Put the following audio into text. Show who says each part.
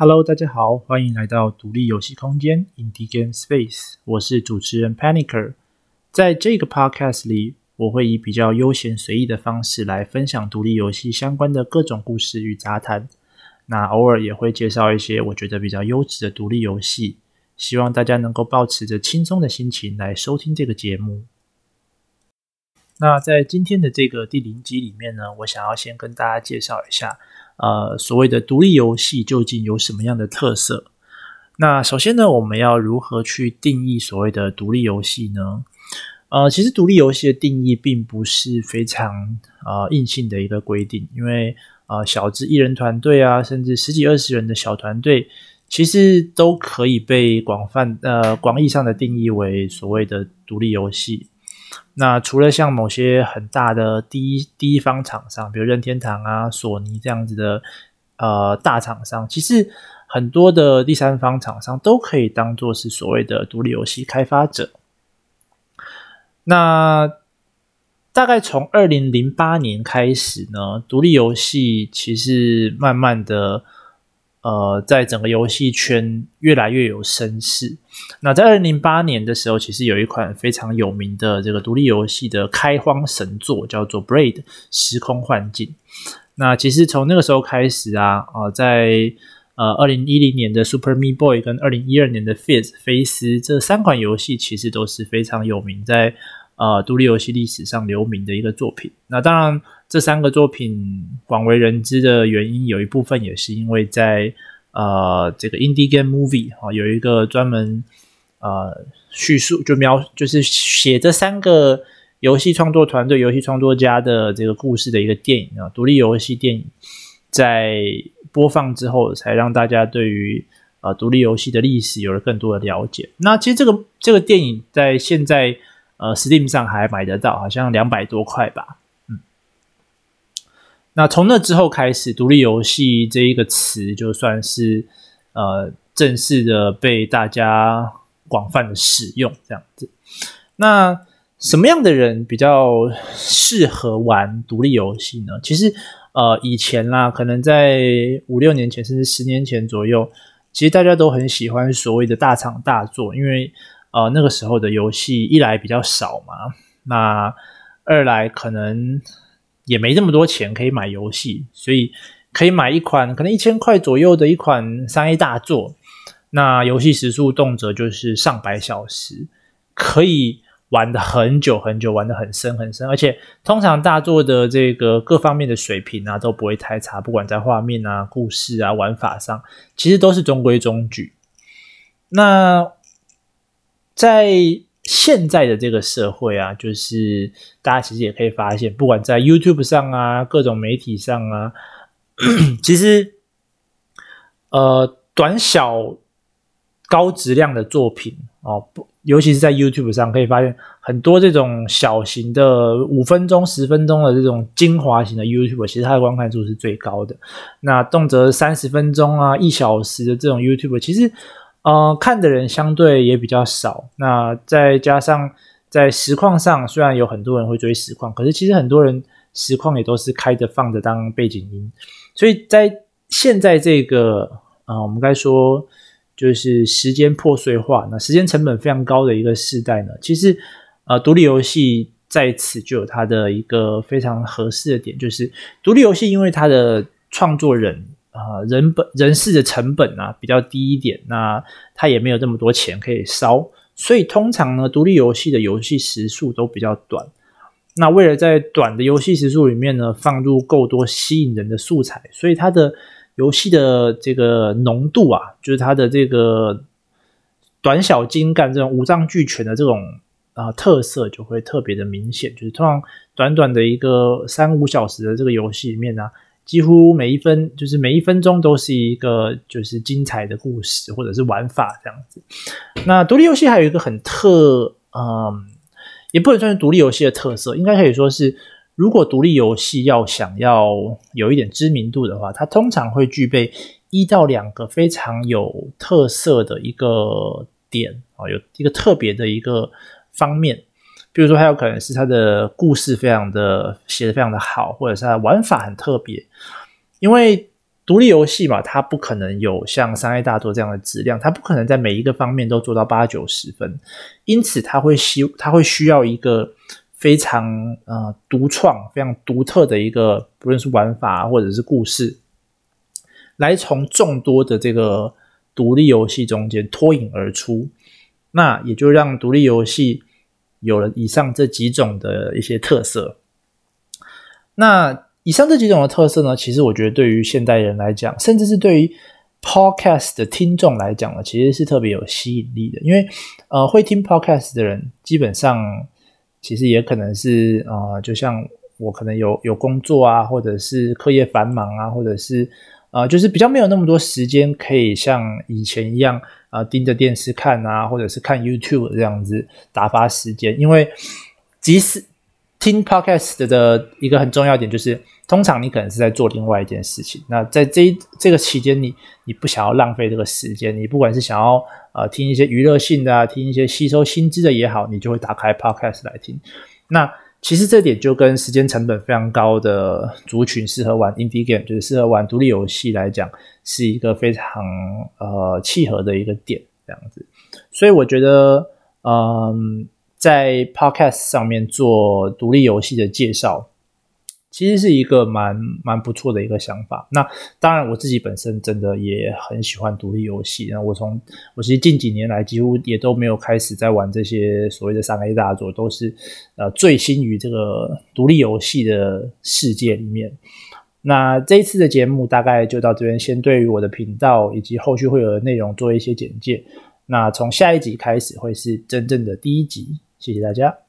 Speaker 1: Hello，大家好，欢迎来到独立游戏空间 Indie Game Space。我是主持人 Panicer。在这个 Podcast 里，我会以比较悠闲随意的方式来分享独立游戏相关的各种故事与杂谈。那偶尔也会介绍一些我觉得比较优质的独立游戏。希望大家能够保持着轻松的心情来收听这个节目。那在今天的这个第零集里面呢，我想要先跟大家介绍一下。呃，所谓的独立游戏究竟有什么样的特色？那首先呢，我们要如何去定义所谓的独立游戏呢？呃，其实独立游戏的定义并不是非常呃硬性的一个规定，因为呃小至一人团队啊，甚至十几二十人的小团队，其实都可以被广泛呃广义上的定义为所谓的独立游戏。那除了像某些很大的第一第一方厂商，比如任天堂啊、索尼这样子的呃大厂商，其实很多的第三方厂商都可以当做是所谓的独立游戏开发者。那大概从二零零八年开始呢，独立游戏其实慢慢的。呃，在整个游戏圈越来越有声势。那在二零零八年的时候，其实有一款非常有名的这个独立游戏的开荒神作，叫做《Braid 时空幻境》。那其实从那个时候开始啊，呃，在呃二零一零年的 Super Me Boy 跟二零一二年的 Fez 菲斯这三款游戏，其实都是非常有名，在呃独立游戏历史上留名的一个作品。那当然。这三个作品广为人知的原因，有一部分也是因为在呃这个 Indie Game Movie 哈、哦，有一个专门呃叙述就描就是写这三个游戏创作团队、游戏创作家的这个故事的一个电影啊，独立游戏电影在播放之后，才让大家对于呃独立游戏的历史有了更多的了解。那其实这个这个电影在现在呃 Steam 上还买得到，好像两百多块吧。那从那之后开始，独立游戏这一个词就算是呃正式的被大家广泛的使用这样子。那什么样的人比较适合玩独立游戏呢？其实呃以前啦，可能在五六年前甚至十年前左右，其实大家都很喜欢所谓的大厂大作，因为呃那个时候的游戏一来比较少嘛，那二来可能。也没这么多钱可以买游戏，所以可以买一款可能一千块左右的一款三 A 大作，那游戏时速动辄就是上百小时，可以玩得很久很久，玩得很深很深，而且通常大作的这个各方面的水平啊都不会太差，不管在画面啊、故事啊、玩法上，其实都是中规中矩。那在现在的这个社会啊，就是大家其实也可以发现，不管在 YouTube 上啊，各种媒体上啊，其实呃，短小高质量的作品哦，尤其是在 YouTube 上，可以发现很多这种小型的五分钟、十分钟的这种精华型的 YouTube，其实它的观看数是最高的。那动辄三十分钟啊、一小时的这种 YouTube，其实。呃，看的人相对也比较少。那再加上在实况上，虽然有很多人会追实况，可是其实很多人实况也都是开着放着当背景音。所以在现在这个呃，我们该说就是时间破碎化，那时间成本非常高的一个时代呢，其实呃，独立游戏在此就有它的一个非常合适的点，就是独立游戏因为它的创作人。啊，人本人事的成本啊比较低一点，那他也没有这么多钱可以烧，所以通常呢，独立游戏的游戏时数都比较短。那为了在短的游戏时数里面呢，放入够多吸引人的素材，所以它的游戏的这个浓度啊，就是它的这个短小精干这种五脏俱全的这种啊、特色就会特别的明显。就是通常短短的一个三五小时的这个游戏里面呢、几乎每一分，就是每一分钟都是一个就是精彩的故事或者是玩法这样子。那独立游戏还有一个很特，嗯，也不能算是独立游戏的特色，应该可以说是，如果独立游戏要想要有一点知名度的话，它通常会具备一到两个非常有特色的一个点啊，有一个特别的一个方面。比如说，还有可能是它的故事非常的写的非常的好，或者是他的玩法很特别。因为独立游戏嘛，它不可能有像三 A 大作这样的质量，它不可能在每一个方面都做到八九十分，因此它会需它会需要一个非常呃独创、非常独特的一个，不论是玩法或者是故事，来从众多的这个独立游戏中间脱颖而出，那也就让独立游戏有了以上这几种的一些特色。那以上这几种的特色呢，其实我觉得对于现代人来讲，甚至是对于 Podcast 的听众来讲呢，其实是特别有吸引力的。因为呃，会听 Podcast 的人，基本上其实也可能是呃，就像我可能有有工作啊，或者是课业繁忙啊，或者是呃，就是比较没有那么多时间可以像以前一样啊，呃，盯着电视看啊，或者是看 YouTube 这样子打发时间。因为即使听 Podcast 的一个很重要点就是，通常你可能是在做另外一件事情。那在这这个期间，你你不想要浪费这个时间，你不管是想要呃听一些娱乐性的啊，听一些吸收新知的也好，你就会打开 Podcast 来听。那其实这点就跟时间成本非常高的族群适合玩 Indie Game，就是适合玩独立游戏来讲，是一个非常呃契合的一个点，这样子。所以我觉得，嗯。在 Podcast 上面做独立游戏的介绍，其实是一个蛮蛮不错的一个想法。那当然，我自己本身真的也很喜欢独立游戏。那我从我其实近几年来几乎也都没有开始在玩这些所谓的三 A 大作，都是呃醉心于这个独立游戏的世界里面。那这一次的节目大概就到这边，先对于我的频道以及后续会有的内容做一些简介。那从下一集开始会是真正的第一集。谢谢大家。